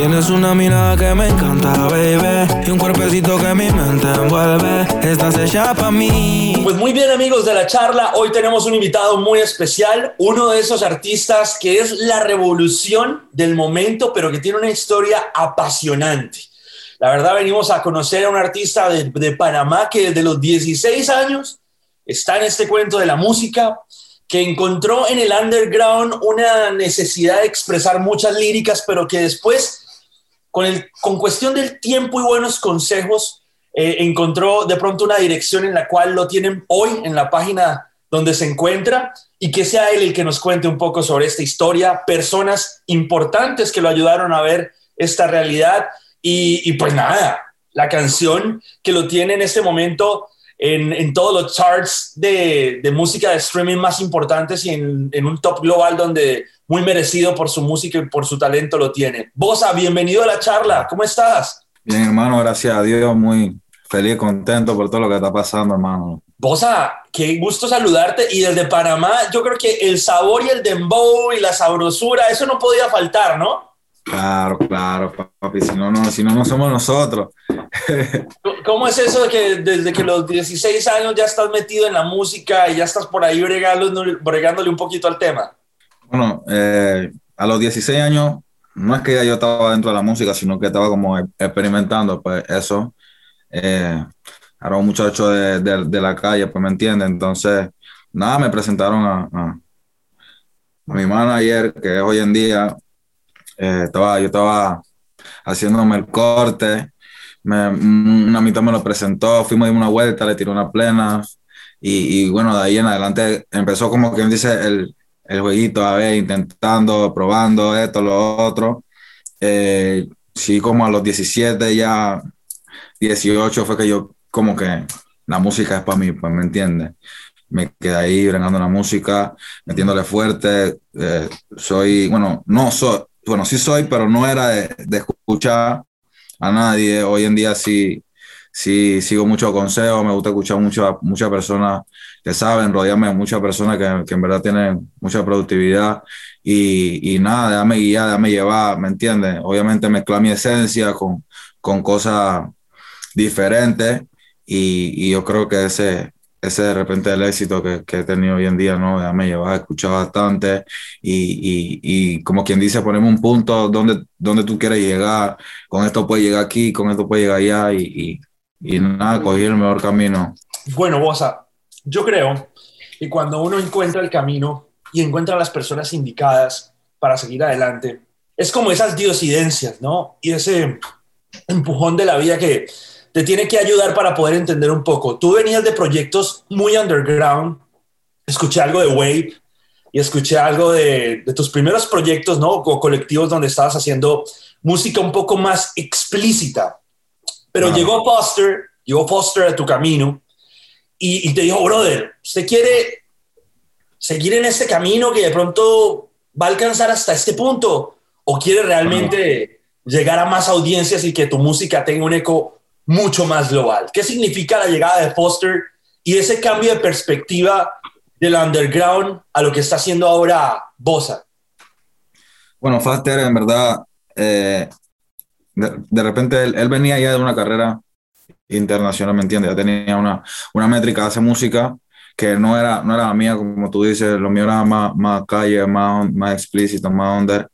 Tienes una mirada que me encanta, baby. Y un cuerpecito que mi mente envuelve. Estás hecha para mí. Pues muy bien, amigos de la charla. Hoy tenemos un invitado muy especial. Uno de esos artistas que es la revolución del momento, pero que tiene una historia apasionante. La verdad, venimos a conocer a un artista de, de Panamá que desde los 16 años está en este cuento de la música que encontró en el underground una necesidad de expresar muchas líricas, pero que después con, el, con cuestión del tiempo y buenos consejos, eh, encontró de pronto una dirección en la cual lo tienen hoy en la página donde se encuentra y que sea él el que nos cuente un poco sobre esta historia, personas importantes que lo ayudaron a ver esta realidad y, y pues nada, la canción que lo tiene en este momento en, en todos los charts de, de, música de streaming más importantes y en, en un top global donde muy merecido por su música y por su talento lo tiene. Bosa, bienvenido a la charla, ¿cómo estás? Bien, hermano, gracias a Dios, muy feliz, contento por todo lo que está pasando, hermano. Bosa, qué gusto saludarte y desde Panamá yo creo que el sabor y el dembow y la sabrosura, eso no podía faltar, ¿no? Claro, claro, papi, si no, no, si no, no somos nosotros. ¿Cómo es eso de que desde que los 16 años ya estás metido en la música y ya estás por ahí bregándole, bregándole un poquito al tema? Bueno, eh, a los 16 años, no es que ya yo estaba dentro de la música, sino que estaba como experimentando, pues eso. Eh, era un muchacho de, de, de, la calle, pues me entiende. Entonces, nada, me presentaron a, a, a mi manager, que es hoy en día, eh, estaba, yo estaba haciéndome el corte, me, una mitad me lo presentó, fuimos a una vuelta, le tiré una plena, y, bueno, de ahí en adelante empezó como quien dice el, el jueguito, a ver, intentando, probando esto, lo otro. Eh, sí, como a los 17, ya 18 fue que yo como que la música es para mí, pues me entiendes. Me quedé ahí bregando la música, metiéndole fuerte. Eh, soy, bueno, no soy, bueno, sí soy, pero no era de, de escuchar a nadie. Hoy en día sí, sí sigo muchos consejos, me gusta escuchar muchas personas que saben, rodearme de muchas personas que, que, en verdad tienen mucha productividad y, y nada, déjame guiar, déjame llevar, ¿me entiendes? Obviamente mezclar mi esencia con, con cosas diferentes y, y yo creo que ese, ese de repente el éxito que, que, he tenido hoy en día, ¿no? Déjame llevar, escuchar bastante y, y, como quien dice, ponemos un punto donde, donde tú quieres llegar, con esto puedes llegar aquí, con esto puedes llegar allá y, y, nada, cogí el mejor camino. Bueno, Bosa, yo creo que cuando uno encuentra el camino y encuentra las personas indicadas para seguir adelante, es como esas diosidencias, ¿no? Y ese empujón de la vida que te tiene que ayudar para poder entender un poco. Tú venías de proyectos muy underground, escuché algo de Wave y escuché algo de, de tus primeros proyectos, ¿no? O colectivos donde estabas haciendo música un poco más explícita. Pero ah. llegó Foster, llegó Foster a tu camino y, y, te dijo, brother, ¿usted quiere seguir en este camino que de pronto va a alcanzar hasta este punto? ¿O quiere realmente ah. llegar a más audiencias y que tu música tenga un eco mucho más global? ¿Qué significa la llegada de Foster y ese cambio de perspectiva del underground a lo que está haciendo ahora Bosa? Bueno, Foster en verdad, eh, de, repente él, venía ya de una carrera internacional, ¿me entiendes? Ya tenía una, una métrica de hacer música que no era, no era mía, como tú dices, lo mío era más, más calle, más, más explícito, más under.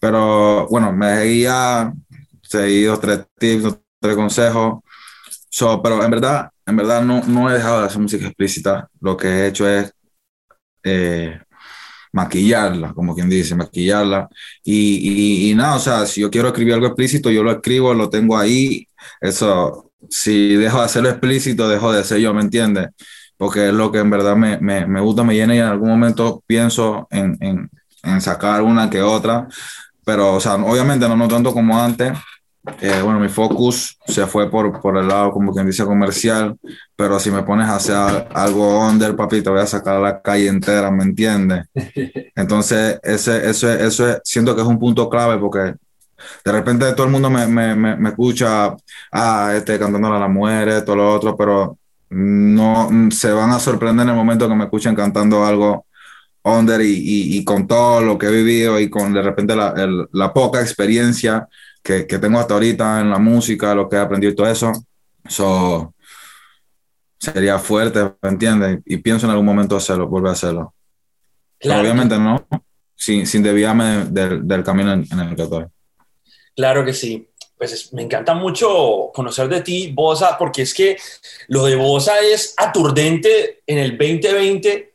Pero bueno, me seguía, seguí dos, tres tips, tres consejos. So, pero en verdad, en verdad no, no he dejado de hacer música explícita. Lo que he hecho es eh, maquillarla, como quien dice, maquillarla. Y, y, y nada, o sea, si yo quiero escribir algo explícito, yo lo escribo, lo tengo ahí. Eso, si dejo de hacerlo explícito, dejo de ser yo, ¿me entiendes? Porque es lo que en verdad me, me, me, gusta, me llena y en algún momento pienso en, en, en, sacar una que otra, pero, o sea, obviamente no, no tanto como antes. Eh, bueno, mi focus se fue por, por el lado, como quien dice, comercial, pero si me pones a hacer algo under, papi, te voy a sacar a la calle entera, ¿me entiendes? Entonces, ese, eso, eso es, siento que es un punto clave porque de repente todo el mundo me, me, me, escucha, ah, este, cantando a las mujeres, todo lo otro, pero no se van a sorprender en el momento que me escuchen cantando algo under y, y, y con todo lo que he vivido y con de repente la, el, la poca experiencia que, que, tengo hasta ahorita en la música, lo que he aprendido y todo eso. So, sería fuerte, ¿me entiendes? Y pienso en algún momento hacerlo, volver a hacerlo. Claro. obviamente no, sin, sin desviarme del, del camino en, en, el que estoy. Claro que sí. Pues me encanta mucho conocer de ti, Bosa, porque es que lo de Bosa es aturdente en el 2020,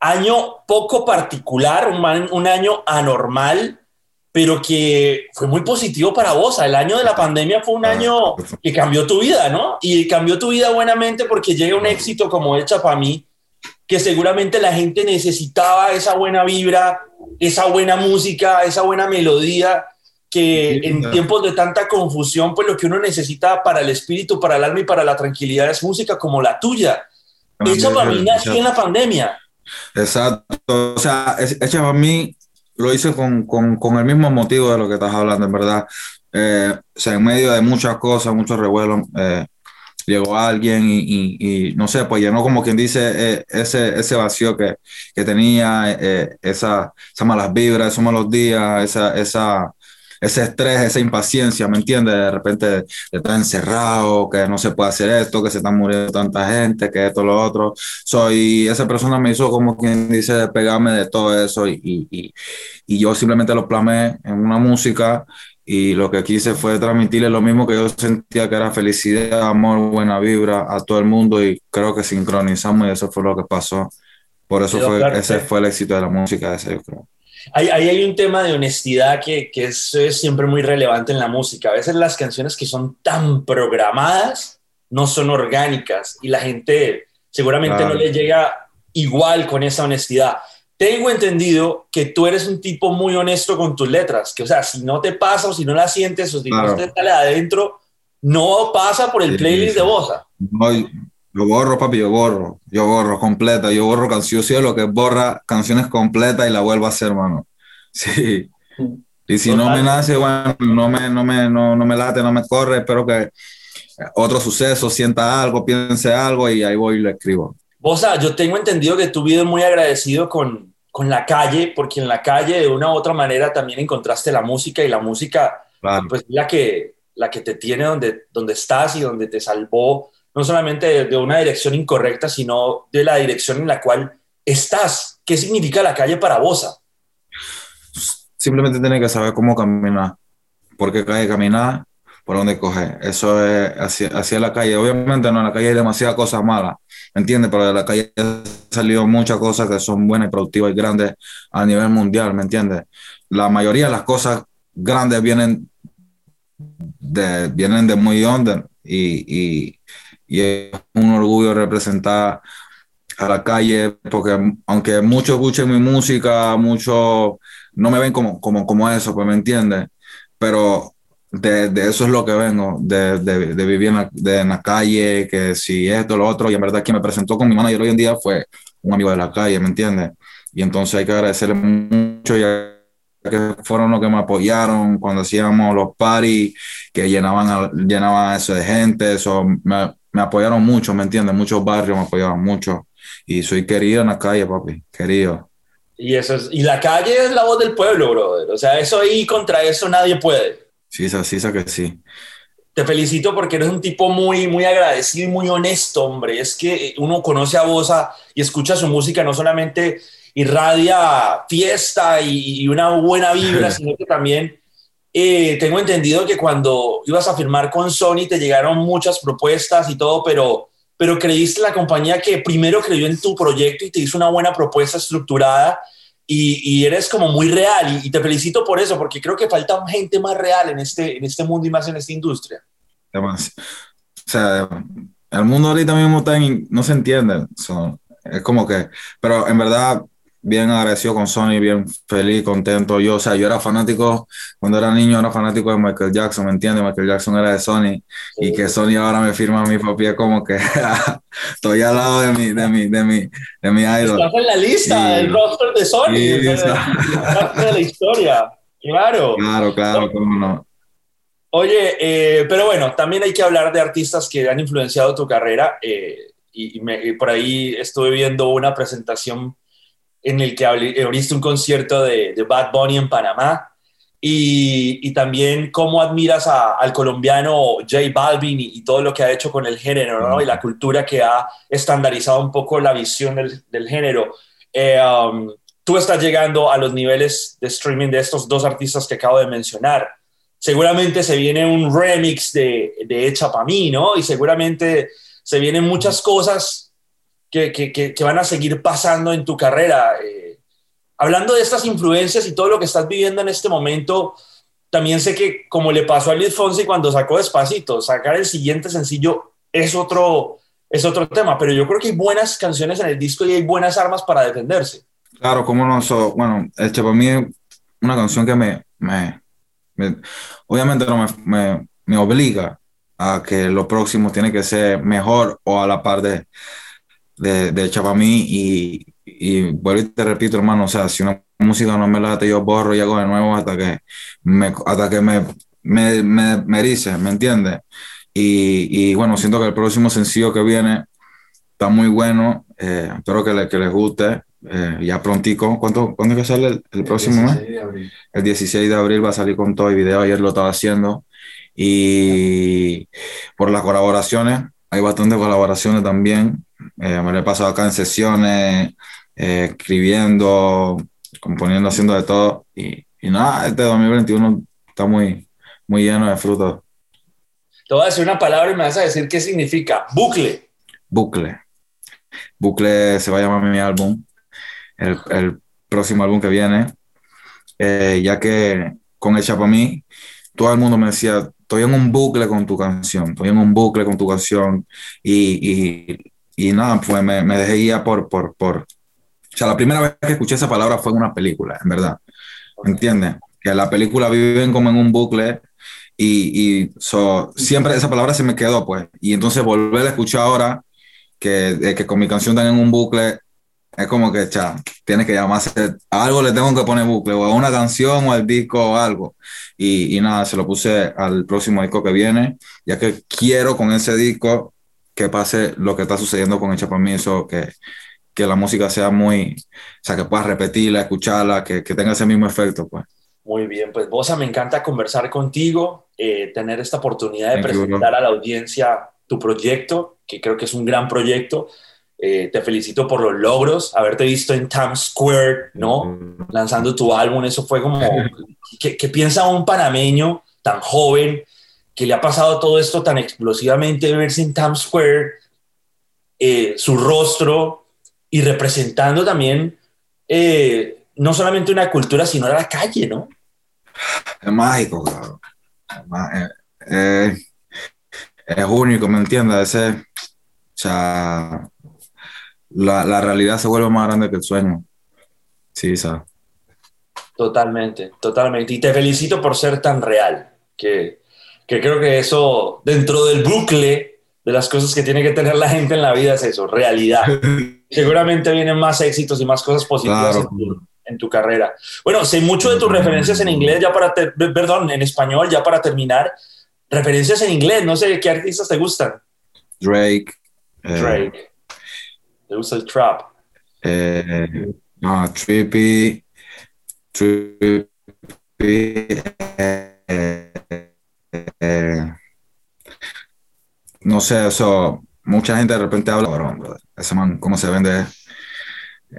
año poco particular, un, un año anormal, pero que fue muy positivo para vos. El año de la pandemia fue un ah, año que cambió tu vida, ¿no? Y cambió tu vida buenamente porque llega un éxito como Hecha para mí, que seguramente la gente necesitaba esa buena vibra, esa buena música, esa buena melodía, que en tiempos de tanta confusión, pues lo que uno necesita para el espíritu, para el alma y para la tranquilidad es música como la tuya. Hecha para mí nació en la pandemia. Exacto. O sea, Hecha para mí lo hice con, con, con, el mismo motivo de lo que estás hablando, en verdad. Eh, o sea, en medio de muchas cosas, muchos revuelos, eh, llegó alguien y, y, y, no sé, pues llenó como quien dice eh, ese, ese vacío que, que tenía, eh, esa, esas malas vibras, esos malos días, esa, esa, ese estrés, esa impaciencia, ¿me entiendes? De repente está encerrado, que no se puede hacer esto, que se están muriendo tanta gente, que esto, lo otro. Soy, esa persona me hizo como quien dice despegarme de todo eso y, y, y yo simplemente lo plasmé en una música y lo que quise fue transmitirle lo mismo que yo sentía que era felicidad, amor, buena vibra a todo el mundo y creo que sincronizamos y eso fue lo que pasó. Por eso fue, ese fue el éxito de la música ese, yo creo. Ahí, hay un tema de honestidad que, que es, es, siempre muy relevante en la música. A veces las canciones que son tan programadas no son orgánicas y la gente seguramente claro. no le llega igual con esa honestidad. Tengo entendido que tú eres un tipo muy honesto con tus letras, que o sea, si no te pasa o si no la sientes o si claro. no te sale adentro, no pasa por el playlist de Bosa. No, yo borro, papi, yo borro, yo borro completa, yo borro canciones, yo lo que borra canciones completas y la vuelvo a hacer, hermano. Sí. Y si Total. no me nace, bueno, no me, no, me, no, no me late, no me corre, espero que otro suceso sienta algo, piense algo y ahí voy y lo escribo. Bosa, yo tengo entendido que tu vida es muy agradecido con, con la calle, porque en la calle de una u otra manera también encontraste la música y la música, claro. pues la que, la que te tiene donde, donde estás y donde te salvó no solamente de, una dirección incorrecta, sino de la dirección en la cual estás. ¿Qué significa la calle para vos? Simplemente tienes que saber cómo caminar, por qué calle caminar, por dónde coger. Eso es hacia, hacia la calle. Obviamente no, en la calle hay demasiadas cosas malas, ¿me entiendes? Pero de la calle han salido muchas cosas que son buenas productivas y grandes a nivel mundial, ¿me entiendes? La mayoría de las cosas grandes vienen de, vienen de muy onda y, y y es un orgullo representar a la calle, porque aunque muchos escuchen mi música, muchos no me ven como, como, como eso, pues me entiendes, pero de, de, eso es lo que vengo, de, de, de vivir en la, en la, calle, que si esto, lo otro, y en verdad quien me presentó con mi manager hoy en día fue un amigo de la calle, ¿me entiendes? Y entonces hay que agradecerle mucho ya que fueron los que me apoyaron cuando hacíamos los parties, que llenaban, llenaban eso de gente, eso me, me apoyaron mucho, ¿me entiendes? Muchos barrios me apoyaban mucho. Y soy querido en la calle, papi, querido. Y, eso es, y la calle es la voz del pueblo, brother. O sea, eso ahí contra eso nadie puede. Sí, sí, sí, que sí. Te felicito porque eres un tipo muy, muy agradecido y muy honesto, hombre. Es que uno conoce a Bosa y escucha su música, no solamente irradia fiesta y, y una buena vibra, sino que también eh, tengo entendido que cuando ibas a firmar con Sony te llegaron muchas propuestas y todo, pero, pero creíste la compañía que primero creyó en tu proyecto y te hizo una buena propuesta estructurada y, y eres como muy real y, y, te felicito por eso, porque creo que falta gente más real en este, en este mundo y más en esta industria. Además, o sea, el mundo ahorita mismo está en, no se entiende, so, es como que, pero en verdad bien agradecido con Sony, bien feliz, contento. Yo, o sea, yo era fanático, cuando era niño era fanático de Michael Jackson, ¿me entiendes? Michael Jackson era de Sony y que Sony ahora me firma a mi papi, como que estoy al lado de mi, de mi, de mi, de mi idol. Estás en la lista, y, el roster de Sony, sí, de, de, de la historia, claro. Claro, claro, cómo no. Oye, eh, pero bueno, también hay que hablar de artistas que han influenciado tu carrera eh, y, y, me, y por ahí estuve viendo una presentación en el que abriste un concierto de, de, Bad Bunny en Panamá y, también cómo admiras al colombiano J Balvin y, todo lo que ha hecho con el género ¿no? y la cultura que ha estandarizado un poco la visión del, género. Eh, um, tú estás llegando a los niveles de streaming de estos dos artistas que acabo de mencionar. Seguramente se viene un remix de, de Hecha para mí, ¿no? Y seguramente se vienen muchas cosas que, que, que, van a seguir pasando en tu carrera. Eh, hablando de estas influencias y todo lo que estás viviendo en este momento, también sé que como le pasó a Luis Fonsi cuando sacó Despacito, sacar el siguiente sencillo es otro, es otro tema, pero yo creo que hay buenas canciones en el disco y hay buenas armas para defenderse. Claro, como no, so, bueno, este para mí es una canción que me, me, obviamente no me, me, me, obliga a que lo próximo tiene que ser mejor o a la par de, de, de hecha para mí y, y vuelvo y te repito, hermano, o sea, si una música no me late, yo borro y hago de nuevo hasta que me, hasta que me, me, me, me erice, ¿me entiendes? Y, y, bueno, siento que el próximo sencillo que viene está muy bueno, eh, espero que, le, que les guste. Eh, ya prontico. ¿Cuánto, ¿Cuándo es que sale el, próximo mes? El 16 de abril va a salir con todo el video. Ayer lo estaba haciendo. Y por las colaboraciones, hay bastantes colaboraciones también. Eh, me lo he pasado acá en sesiones, eh, escribiendo, componiendo, haciendo de todo. Y, y, nada, este 2021 está muy, muy lleno de frutos. Te voy a decir una palabra y me vas a decir qué significa. Bucle. Bucle. Bucle se va a llamar mi álbum el, próximo álbum que viene, eh, ya que con el mí todo el mundo me decía, estoy en un bucle con tu canción, estoy en un bucle con tu canción, y, y, y nada, pues me, me, dejé guiar por, por, por, o sea, la primera vez que escuché esa palabra fue en una película, en verdad, ¿me entiendes? Que la película viven como en un bucle, y, y so, siempre esa palabra se me quedó, pues, y entonces volver a escuchar ahora, que, que con mi canción están en un bucle, es como que, cha, tiene que llamarse, algo le tengo que poner bucle, o a una canción, o al disco, o algo. Y, y, nada, se lo puse al próximo disco que viene, ya que quiero con ese disco que pase lo que está sucediendo con Echa Permiso, que, que la música sea muy, o sea, que puedas repetirla, escucharla, que, que tenga ese mismo efecto, pues. Muy bien, pues Bosa, me encanta conversar contigo, eh, tener esta oportunidad de presentar a la audiencia tu proyecto, que creo que es un gran proyecto. Eh, te felicito por los logros, haberte visto en Times Square, ¿no? Lanzando tu álbum, eso fue como, ¿qué, piensa un panameño tan joven que le ha pasado todo esto tan explosivamente, verse en Times Square, eh, su rostro y representando también eh, no solamente una cultura, sino a la calle, ¿no? Es mágico, claro. es único, ¿me entiendes? Ese, o sea, la, la, realidad se vuelve más grande que el sueño. Sí, ¿sabes? Totalmente, totalmente. Y te felicito por ser tan real, que, que creo que eso, dentro del bucle de las cosas que tiene que tener la gente en la vida, es eso, realidad. Seguramente vienen más éxitos y más cosas positivas en, tu, en, tu, carrera. Bueno, sé mucho de tus referencias en inglés, ya para, perdón, en español, ya para terminar. Referencias en inglés, no sé qué artistas te gustan. Drake. Eh, Drake. ¿Te gusta el trap? Eh, no, trippy, trippy, eh, eh, no sé, eso, mucha gente de repente habla, ese man, cómo se vende,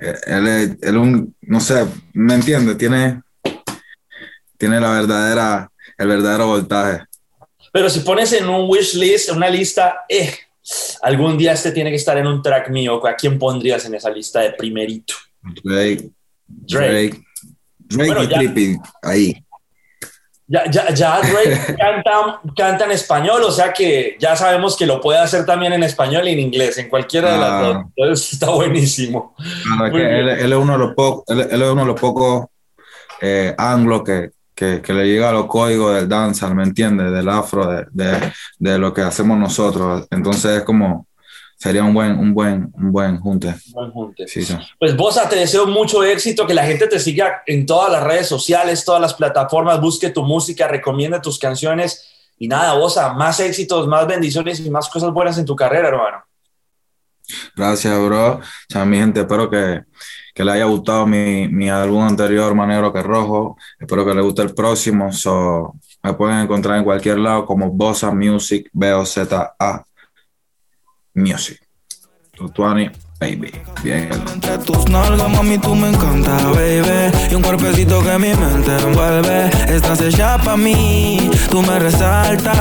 eh, él es un, no sé, me entiende, tiene, tiene la verdadera, el verdadero voltaje. Pero si pones en un wish list, una lista, eh, algún día este tiene que estar en un track mío. ¿A quién pondrías en esa lista de primerito? Drake. Drake. Drake, y Trippy, ahí. Ya, ya, ya Drake canta, en español, o sea que ya sabemos que lo puede hacer también en español y en inglés, en cualquiera de las ah. dos. Entonces está buenísimo. él, es uno de los pocos, él, es uno de los pocos eh, anglos que, que, que, le llega a los códigos del danza, ¿me entiendes? Del afro, de, de, de, lo que hacemos nosotros. Entonces es como, sería un buen, un buen, un buen junte. buen junte. Sí, sí. Pues Bosa, te deseo mucho éxito, que la gente te siga en todas las redes sociales, todas las plataformas, busque tu música, recomiende tus canciones. Y nada, Bosa, más éxitos, más bendiciones y más cosas buenas en tu carrera, hermano. Gracias, bro. O sea, mi gente, espero que que le haya gustado mi, mi álbum anterior, Manero que Rojo. Espero que le guste el próximo. So, me pueden encontrar en cualquier lado como Bossa Music, B-O-Z-A Music. Tutuani, baby. Bien. Entre tus nalgas, mami, tú me encanta, baby. Y un cuerpecito que mi mente envuelve. Estás hecha pa' mí, tú me resaltas.